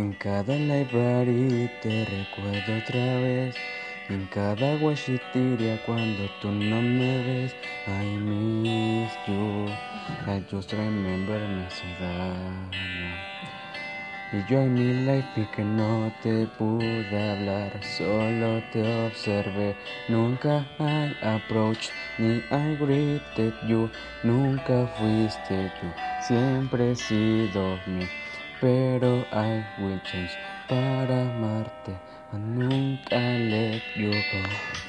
En cada library te recuerdo otra vez. En cada guachitiria cuando tú no me ves. I miss you. I just remember ciudad. Y yo en mi life y que no te pude hablar, solo te observé. Nunca I approached ni I greeted you. Nunca fuiste tú, siempre he sido mí. Pero I will change para amarte. I nunca let you go.